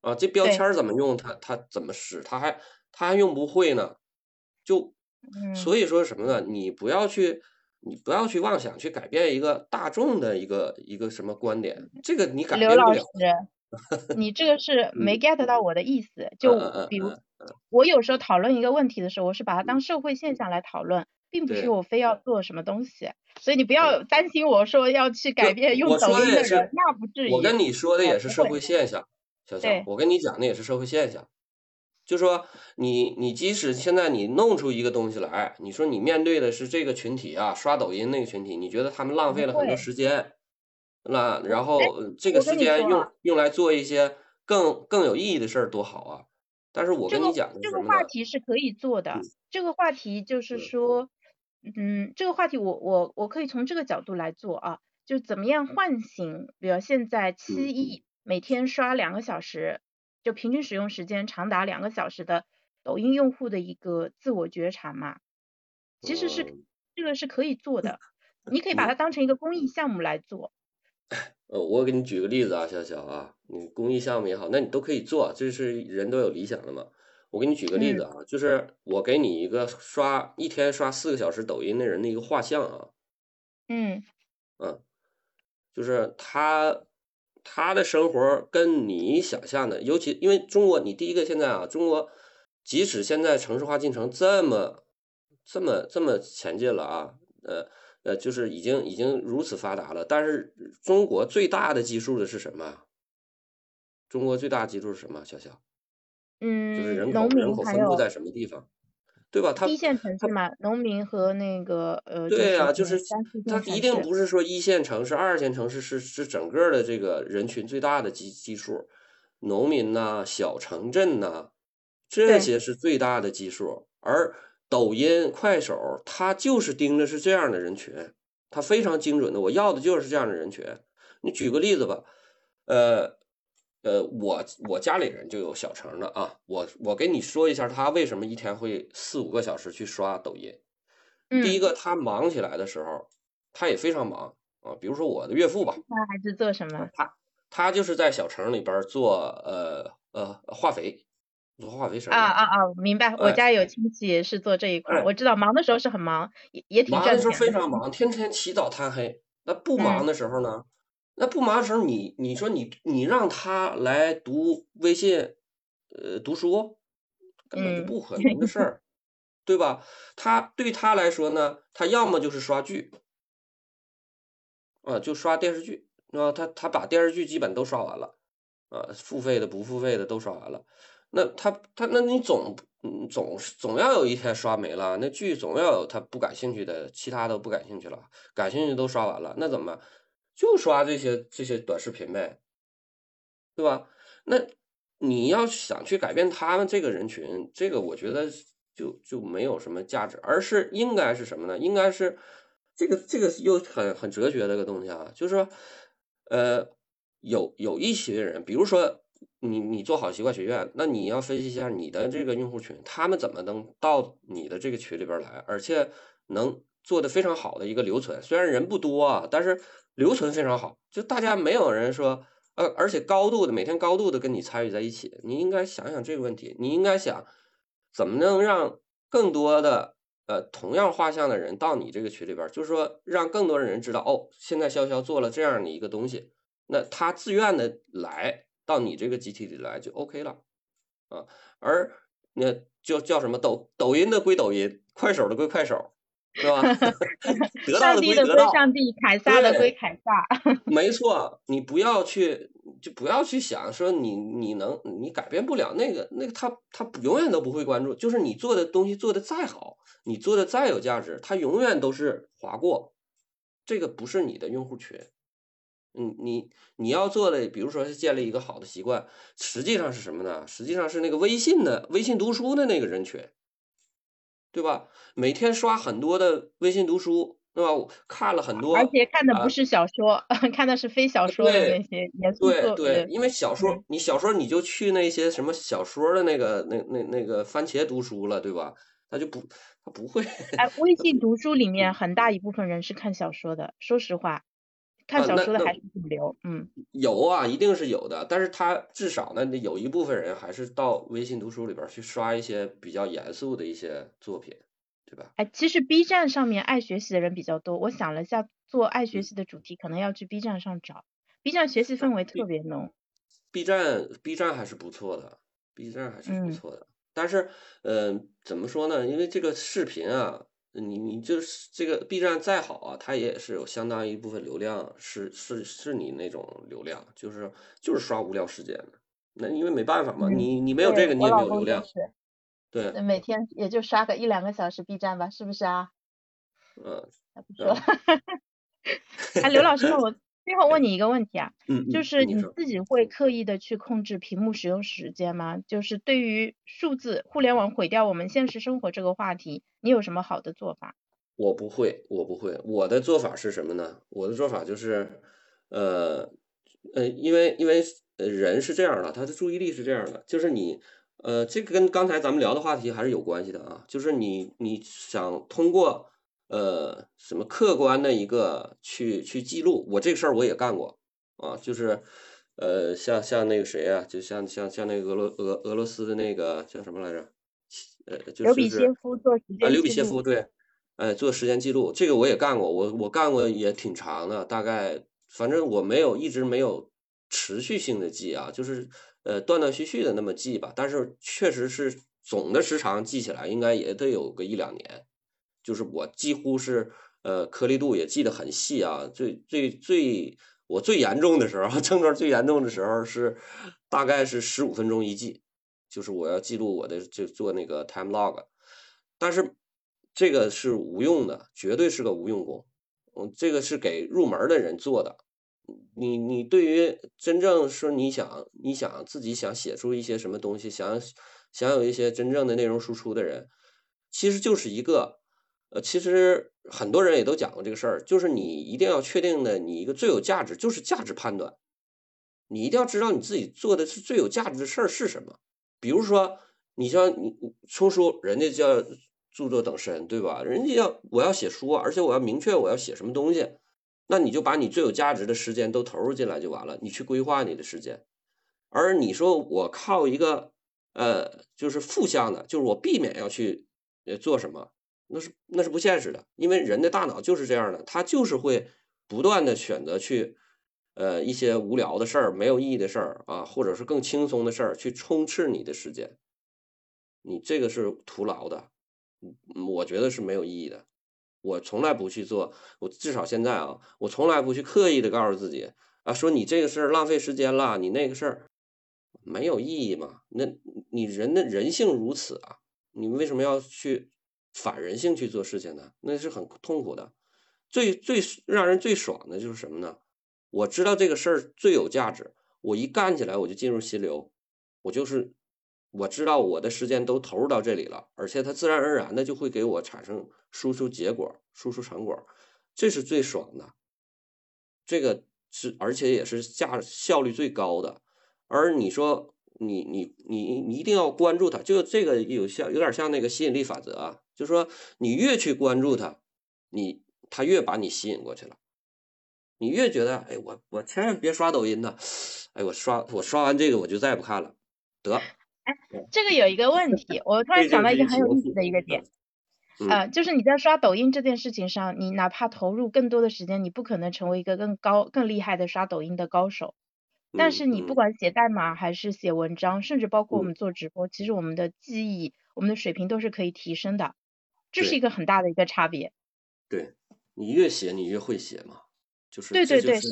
啊。这标签儿怎么用？他他怎么使？他还他还用不会呢。就所以说什么呢？你不要去，你不要去妄想去改变一个大众的一个一个什么观点。这个你改变不了。刘老师，你这个是没 get 到我的意思。就比如我有时候讨论一个问题的时候，我是把它当社会现象来讨论。并不是我非要做什么东西，所以你不要担心我说要去改变用抖音的人，那不至于。我跟你说的也是社会现象，小小，我跟你讲那也是社会现象。就说你你即使现在你弄出一个东西来，你说你面对的是这个群体啊，刷抖音那个群体，你觉得他们浪费了很多时间，那然后这个时间用用来做一些更更有意义的事儿多好啊！但是我跟你讲，这个话题是可以做的，这个话题就是说。嗯，这个话题我我我可以从这个角度来做啊，就怎么样唤醒，比如现在七亿每天刷两个小时，就平均使用时间长达两个小时的抖音用户的一个自我觉察嘛，其实是这个是可以做的，[LAUGHS] 你可以把它当成一个公益项目来做。[LAUGHS] 呃，我给你举个例子啊，小小啊，你公益项目也好，那你都可以做，这是人都有理想的嘛。我给你举个例子啊，就是我给你一个刷一天刷四个小时抖音的人的一个画像啊，嗯，嗯，就是他他的生活跟你想象的，尤其因为中国，你第一个现在啊，中国即使现在城市化进程这么这么这么前进了啊，呃，呃，就是已经已经如此发达了。但是中国最大的基数的是什么？中国最大基数是什么？小小，嗯，就是人口人口分布在什么地方？对吧？他一线城市嘛，农民和那个呃，对呀，就是它一定不是说一线城市、二线城市是是整个的这个人群最大的基基数，农民呐、小城镇呐，这些是最大的基数。而抖音、快手，它就是盯着是这样的人群，它非常精准的，我要的就是这样的人群。你举个例子吧，呃。呃，我我家里人就有小城的啊，我我给你说一下，他为什么一天会四五个小时去刷抖音。第一个，他忙起来的时候，他也非常忙啊。比如说我的岳父吧，他还是做什么？他他就是在小城里边做呃呃化肥，做化肥生意。啊啊啊！明白，我家有亲戚是做这一块，我知道忙的时候是很忙，也也挺忙的时候非常忙，天天起早贪黑。那不忙的时候呢？那不忙的时候，你你说你你让他来读微信，呃，读书，根本就不可能的事儿，对吧？他对他来说呢，他要么就是刷剧，啊，就刷电视剧，啊，他他把电视剧基本都刷完了，啊，付费的不付费的都刷完了。那他他那你总总总要有一天刷没了，那剧总要有他不感兴趣的，其他都不感兴趣了，感兴趣都刷完了，那怎么？就刷这些这些短视频呗，对吧？那你要想去改变他们这个人群，这个我觉得就就没有什么价值，而是应该是什么呢？应该是这个这个又很很哲学的一个东西啊，就是说，呃，有有一些人，比如说你你做好习惯学院，那你要分析一下你的这个用户群，他们怎么能到你的这个群里边来，而且能做的非常好的一个留存，虽然人不多啊，但是。留存非常好，就大家没有人说，呃，而且高度的每天高度的跟你参与在一起，你应该想想这个问题，你应该想怎么能让更多的呃同样画像的人到你这个群里边，就是说让更多的人知道，哦，现在潇潇做了这样的一个东西，那他自愿的来到你这个集体里来就 OK 了啊，而那就叫什么抖抖音的归抖音，快手的归快手。是吧？[LAUGHS] 得到的归得到，上帝凯撒的归凯撒。[LAUGHS] 没错，你不要去，就不要去想说你你能你改变不了那个那个他他永远都不会关注。就是你做的东西做的再好，你做的再有价值，他永远都是划过。这个不是你的用户群。嗯，你你要做的，比如说是建立一个好的习惯，实际上是什么呢？实际上是那个微信的微信读书的那个人群。对吧？每天刷很多的微信读书，对吧？看了很多，而且看的不是小说，[LAUGHS] 看的是非小说的那些严肃对对，因为小说，你小说你就去那些什么小说的那个那那那个番茄读书了，对吧？他就不他不会。哎，微信读书里面很大一部分人是看小说的，说实话。看小说的还是主流，嗯，有啊，一定是有的，但是他至少呢，有一部分人还是到微信读书里边去刷一些比较严肃的一些作品，对吧？哎，其实 B 站上面爱学习的人比较多，我想了一下，做爱学习的主题可能要去 B 站上找，B 站学习氛围特别浓。B 站 B 站还是不错的，B 站还是不错的，但是，嗯，怎么说呢？因为这个视频啊。你你就是这个 B 站再好啊，它也是有相当一部分流量，是是是你那种流量，就是就是刷无聊时间的。那因为没办法嘛，你你没有这个，你也没有流量。对。每天也就刷个一两个小时 B 站吧，是不是啊？嗯。不说。[LAUGHS] [LAUGHS] 哎，刘老师，我。最后问你一个问题啊，嗯就是你自己会刻意的去控制屏幕使用时间吗？就是对于数字互联网毁掉我们现实生活这个话题，你有什么好的做法？我不会，我不会，我的做法是什么呢？我的做法就是，呃，呃，因为因为人是这样的，他的注意力是这样的，就是你，呃，这个跟刚才咱们聊的话题还是有关系的啊，就是你你想通过。呃，什么客观的一个去去记录，我这个事儿我也干过啊，就是呃，像像那个谁啊，就像像像那个俄罗俄俄罗斯的那个叫什么来着？呃，就是刘比歇夫做时间啊，刘比歇夫对，哎，做时间记录，这个我也干过，我我干过也挺长的，大概反正我没有一直没有持续性的记啊，就是呃断断续续的那么记吧，但是确实是总的时长记起来应该也得有个一两年。就是我几乎是呃，颗粒度也记得很细啊。最最最，我最严重的时候，[LAUGHS] 症状最严重的时候是大概是十五分钟一记，就是我要记录我的就做那个 time log，但是这个是无用的，绝对是个无用功。嗯，这个是给入门的人做的。你你对于真正说你想你想自己想写出一些什么东西，想想有一些真正的内容输出的人，其实就是一个呃，其实很多人也都讲过这个事儿，就是你一定要确定的，你一个最有价值就是价值判断，你一定要知道你自己做的是最有价值的事儿是什么。比如说，你像你出书，人家叫著作等身，对吧？人家要我要写书，而且我要明确我要写什么东西。那你就把你最有价值的时间都投入进来就完了，你去规划你的时间。而你说我靠一个呃，就是负向的，就是我避免要去呃做什么，那是那是不现实的，因为人的大脑就是这样的，他就是会不断的选择去呃一些无聊的事儿、没有意义的事儿啊，或者是更轻松的事儿去充斥你的时间，你这个是徒劳的，我觉得是没有意义的。我从来不去做，我至少现在啊，我从来不去刻意的告诉自己啊，说你这个事儿浪费时间了，你那个事儿没有意义嘛？那你人的人性如此啊，你为什么要去反人性去做事情呢？那是很痛苦的。最最让人最爽的就是什么呢？我知道这个事儿最有价值，我一干起来我就进入心流，我就是。我知道我的时间都投入到这里了，而且它自然而然的就会给我产生输出结果、输出成果，这是最爽的。这个是而且也是价效率最高的。而你说你你你你一定要关注它，就这个有像有点像那个吸引力法则啊，就是说你越去关注它，你它越把你吸引过去了。你越觉得哎我我千万别刷抖音呐，哎我刷我刷完这个我就再也不看了，得。哎这个有一个问题，我突然想到一个很有意思的一个点，呃，就是你在刷抖音这件事情上，你哪怕投入更多的时间，你不可能成为一个更高、更厉害的刷抖音的高手。但是你不管写代码还是写文章，甚至包括我们做直播，其实我们的记忆、我们的水平都是可以提升的，这是一个很大的一个差别。对你越写，你越会写嘛，就是对对对是，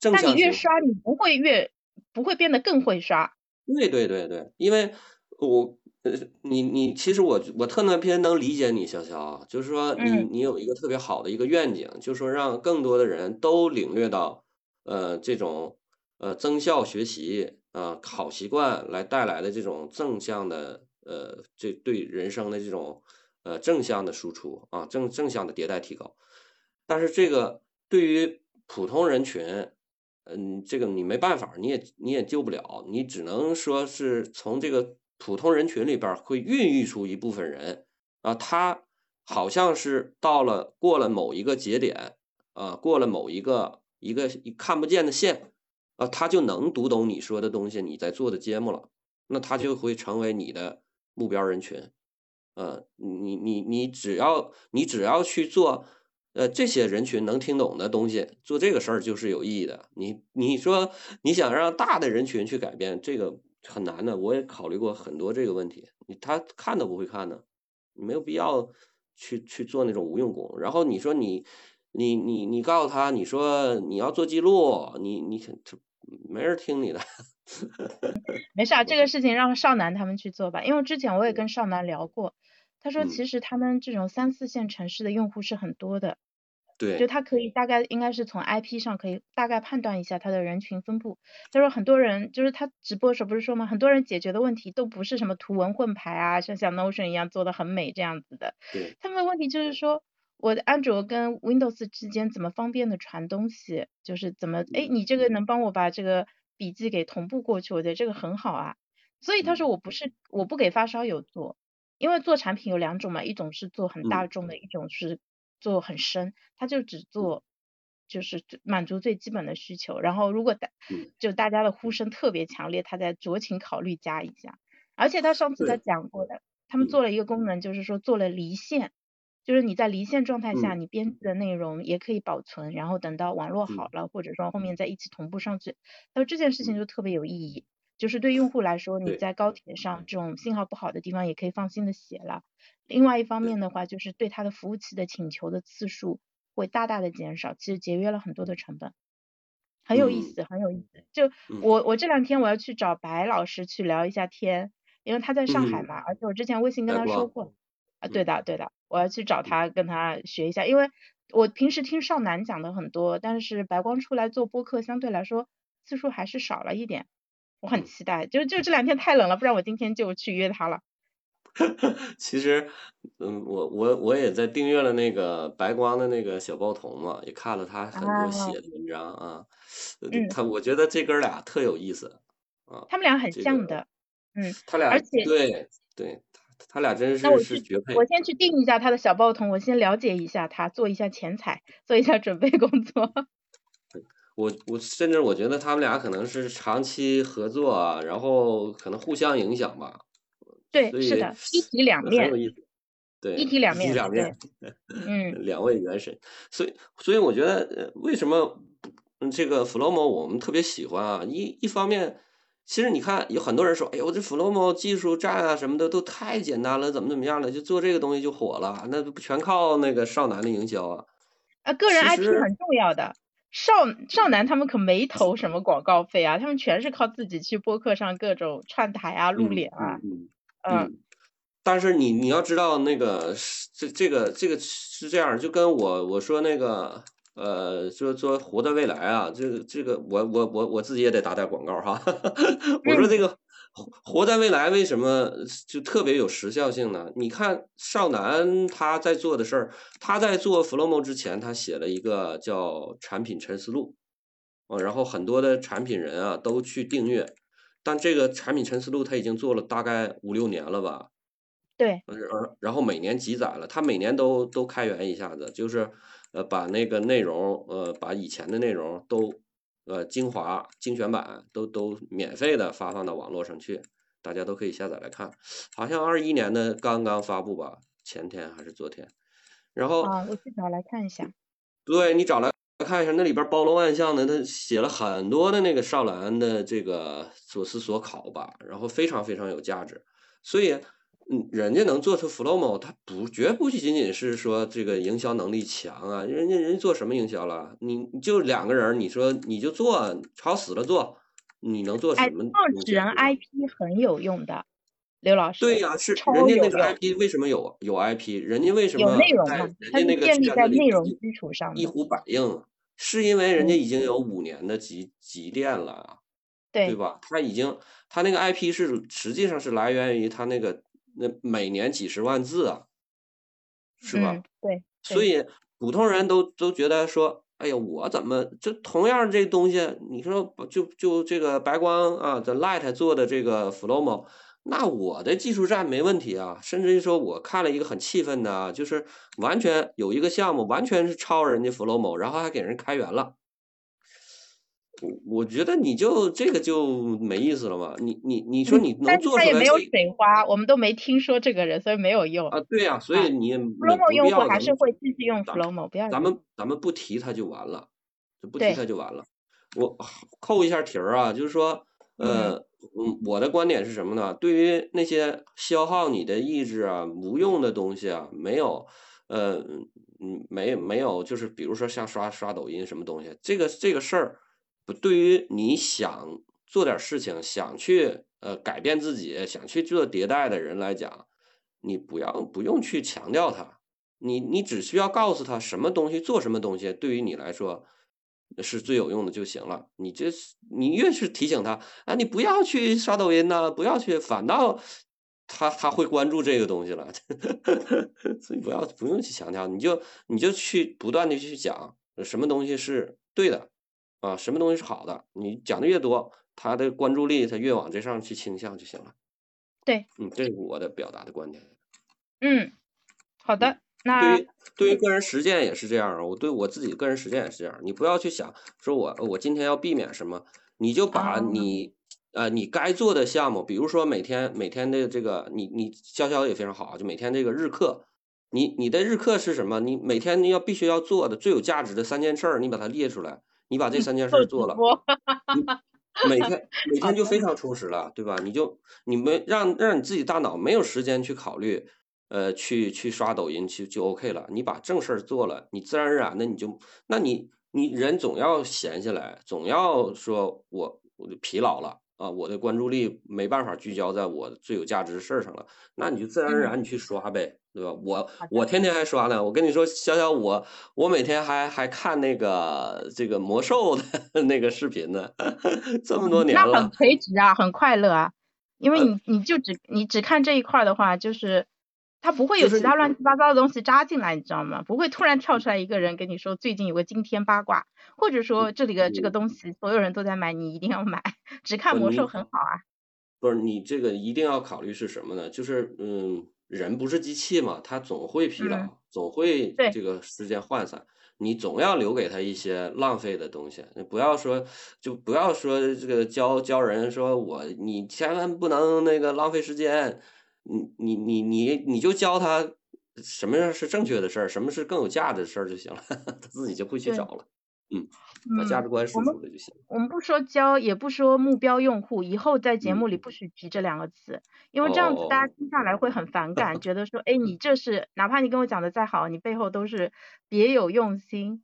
但你越刷，你不会越不会变得更会刷。对对对对，因为我呃，你你其实我我特别偏能理解你，潇潇，就是说你你有一个特别好的一个愿景，就是说让更多的人都领略到呃这种呃增效学习啊好习惯来带来的这种正向的呃这对人生的这种呃正向的输出啊正正向的迭代提高，但是这个对于普通人群。嗯，这个你没办法，你也你也救不了，你只能说是从这个普通人群里边会孕育出一部分人啊，他好像是到了过了某一个节点啊，过了某一个一个看不见的线啊，他就能读懂你说的东西，你在做的节目了，那他就会成为你的目标人群，呃，你你你只要你只要去做。呃，这些人群能听懂的东西，做这个事儿就是有意义的。你你说你想让大的人群去改变，这个很难的。我也考虑过很多这个问题，你他看都不会看的，你没有必要去去做那种无用功。然后你说你你你你告诉他，你说你要做记录，你你他没人听你的。[LAUGHS] 没事，这个事情让少南他们去做吧，因为之前我也跟少南聊过。他说，其实他们这种三四线城市的用户是很多的，对，就他可以大概应该是从 IP 上可以大概判断一下他的人群分布。他说很多人就是他直播的时候不是说吗？很多人解决的问题都不是什么图文混排啊，像像 Notion 一样做的很美这样子的。对，他们的问题就是说，我的安卓跟 Windows 之间怎么方便的传东西？就是怎么，哎，你这个能帮我把这个笔记给同步过去？我觉得这个很好啊。所以他说我不是我不给发烧友做。因为做产品有两种嘛，一种是做很大众的，一种是做很深，他就只做就是满足最基本的需求。然后如果大就大家的呼声特别强烈，他再酌情考虑加一下。而且他上次他讲过的，他们做了一个功能，就是说做了离线，就是你在离线状态下，你编辑的内容也可以保存，然后等到网络好了，或者说后面再一起同步上去。他说这件事情就特别有意义。就是对用户来说，你在高铁上这种信号不好的地方也可以放心的写了。另外一方面的话，就是对它的服务器的请求的次数会大大的减少，其实节约了很多的成本，很有意思，很有意思。就我我这两天我要去找白老师去聊一下天，因为他在上海嘛，而且我之前微信跟他说过，啊，对的对的，我要去找他跟他学一下，因为我平时听少南讲的很多，但是白光出来做播客相对来说次数还是少了一点，我很期待，就就这两天太冷了，不然我今天就去约他了。[LAUGHS] 其实，嗯，我我我也在订阅了那个白光的那个小报童嘛，也看了他很多写的文章啊。嗯。他我觉得这哥俩特有意思啊。他们俩很像的，嗯。他俩。而且。对对，他他俩真是是绝配。我先去定一下他的小报童，我先了解一下他，做一下前采，做一下准备工作。[LAUGHS] 我我甚至我觉得他们俩可能是长期合作啊，然后可能互相影响吧。对，是的，一体两面，对，一体两面，一体两面，嗯，两位元神，所以，所以我觉得，为什么这个 Flomo 我们特别喜欢啊？一一方面，其实你看，有很多人说，哎呦，这 Flomo 技术站啊什么的都太简单了，怎么怎么样了，就做这个东西就火了，那不全靠那个少男的营销啊？啊，个人 IP 很重要的。少少男他们可没投什么广告费啊，他们全是靠自己去播客上各种串台啊、露脸啊。嗯，但是你你要知道那个这这个这个是这样，就跟我我说那个呃，说说活在未来啊，这个这个我我我我自己也得打点广告哈。[LAUGHS] 我说这个活在未来为什么就特别有时效性呢？你看少南他在做的事儿，他在做 Flomo 之前，他写了一个叫产品沉思录，啊，然后很多的产品人啊都去订阅。但这个产品沉思录他已经做了大概五六年了吧？对，然然后每年积攒了，他每年都都开源一下子，就是呃把那个内容呃把以前的内容都呃精华精选版都都免费的发放到网络上去，大家都可以下载来看。好像二一年的刚刚发布吧，前天还是昨天。然后啊，我去找来看一下。对你找来。看一下那里边包罗万象的，他写了很多的那个少兰的这个所思所考吧，然后非常非常有价值。所以，嗯，人家能做出 Flomo，他不绝不仅仅是说这个营销能力强啊，人家人家做什么营销了？你就两个人，你说你就做，吵死了做，你能做什么？创始人 IP 很有用的。刘老师，对呀，是人家那个 IP 为什么有有 IP？人家为什么有内容嘛？它是建立在内容基础上一呼百应，是因为人家已经有五年的积积淀了，对对吧？他已经他那个 IP 是实际上是来源于他那个那每年几十万字啊，是吧？对，所以普通人都都觉得说，哎呀，我怎么就同样这东西，你说就就这个白光啊，，The Light 做的这个 Flomo。那我的技术站没问题啊，甚至于说我看了一个很气愤的，就是完全有一个项目完全是抄人家 Flomo，然后还给人开源了。我我觉得你就这个就没意思了嘛，你你你说你能做出来？他也没有水花，我们都没听说这个人，所以没有用啊。对呀，所以你 Flomo 用户还是会继续用 Flomo，不要。咱们咱们不提他就完了，就不提他就完了。我扣一下题儿啊，就是说。呃，嗯，我的观点是什么呢？对于那些消耗你的意志啊、无用的东西啊，没有，呃，嗯，没没有，就是比如说像刷刷抖音什么东西，这个这个事儿，不，对于你想做点事情、想去呃改变自己、想去做迭代的人来讲，你不要不用去强调它，你你只需要告诉他什么东西做什么东西，对于你来说。是最有用的就行了。你这你越是提醒他啊，你不要去刷抖音呐，不要去，反倒他他会关注这个东西了。[LAUGHS] 所以不要不用去强调，你就你就去不断的去讲什么东西是对的啊，什么东西是好的。你讲的越多，他的关注力他越往这上去倾向就行了。对，嗯，这是我的表达的观点。嗯，好的。那对于对于个人实践也是这样啊，我对我自己个人实践也是这样。你不要去想说我我今天要避免什么，你就把你呃你该做的项目，比如说每天每天的这个你你潇潇也非常好，就每天这个日课，你你的日课是什么？你每天你要必须要做的最有价值的三件事儿，你把它列出来，你把这三件事做了，[LAUGHS] 每天每天就非常充实了，对吧？你就你没让让你自己大脑没有时间去考虑，呃，去去刷抖音去就 OK 了。你把正事儿做了，你自然而然的你就，那你你人总要闲下来，总要说我我就疲劳了。啊，我的关注力没办法聚焦在我最有价值的事儿上了，那你就自然而然你去刷呗，对吧？我我天天还刷呢，我跟你说，小小我我每天还还看那个这个魔兽的 [LAUGHS] 那个视频呢，[LAUGHS] 这么多年了。那很垂直啊，很快乐啊，因为你你就只你只看这一块的话，就是。它不会有其他乱七八糟的东西扎进来，你知道吗？不会突然跳出来一个人跟你说最近有个惊天八卦，或者说这里的这个东西所有人都在买，你一定要买。只看魔兽很好啊。不是你这个一定要考虑是什么呢？就是嗯，人不是机器嘛，他总会疲劳，总会这个时间涣散，你总要留给他一些浪费的东西。你不要说就不要说这个教教人说我你千万不能那个浪费时间。你你你你你就教他什么样是正确的事儿，什么是更有价值的事儿就行了，[LAUGHS] 他自己就会去找了。嗯，把价值观输出了就行。我们不说教，也不说目标用户，以后在节目里不许提这两个词，因为这样子大家听下来会很反感，觉得说，哎，你 [LAUGHS] 这是哪怕你跟我讲的再好，你背后都是别有用心。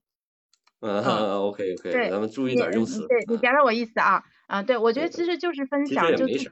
嗯，OK OK，咱们注意点用词。对你别了我意思啊，啊，对我觉得其实就是分享，就自己。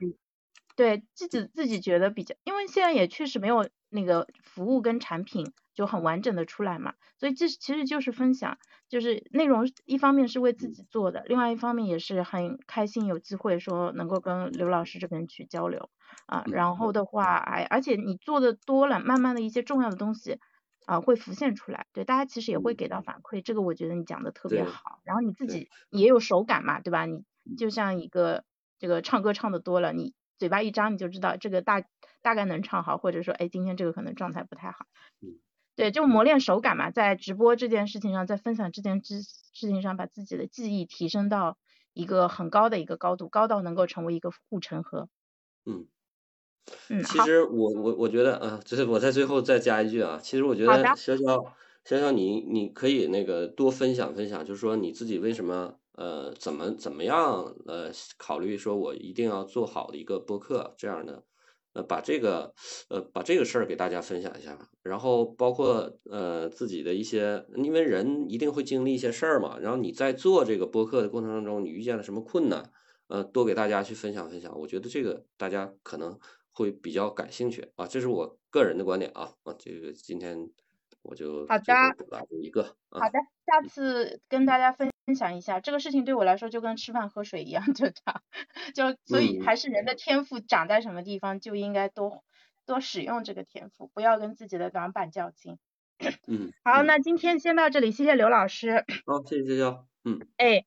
对自己自己觉得比较，因为现在也确实没有那个服务跟产品就很完整的出来嘛，所以这其实就是分享，就是内容一方面是为自己做的，另外一方面也是很开心有机会说能够跟刘老师这边去交流啊，然后的话，哎，而且你做的多了，慢慢的一些重要的东西啊会浮现出来，对大家其实也会给到反馈，这个我觉得你讲的特别好，然后你自己也有手感嘛，对吧？你就像一个这个唱歌唱的多了，你。嘴巴一张你就知道这个大大概能唱好，或者说哎今天这个可能状态不太好，嗯对，就磨练手感嘛，在直播这件事情上，在分享这件事事情上，把自己的技艺提升到一个很高的一个高度，高到能够成为一个护城河。嗯嗯，其实我我我觉得啊，就是我在最后再加一句啊，其实我觉得潇潇潇潇你你可以那个多分享分享，就是说你自己为什么。呃，怎么怎么样？呃，考虑说我一定要做好的一个播客这样的，呃，把这个呃把这个事儿给大家分享一下，然后包括呃自己的一些，因为人一定会经历一些事儿嘛，然后你在做这个播客的过程当中，你遇见了什么困难？呃，多给大家去分享分享，我觉得这个大家可能会比较感兴趣啊，这是我个人的观点啊啊，这个今天。我就好的，一个好的，下次跟大家分享一下这个事情，对我来说就跟吃饭喝水一样，[LAUGHS] 就这样，就所以还是人的天赋长在什么地方，就应该多多使用这个天赋，不要跟自己的短板较劲。[COUGHS] 嗯，好，那今天先到这里，谢谢刘老师。好，谢谢谢谢。嗯，哎，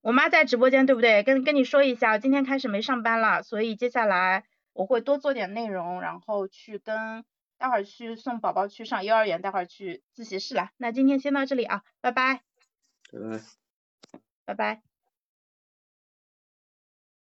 我妈在直播间对不对？跟跟你说一下，今天开始没上班了，所以接下来我会多做点内容，然后去跟。待会儿去送宝宝去上幼儿园，待会儿去自习室了。那今天先到这里啊，拜拜。拜拜。拜拜。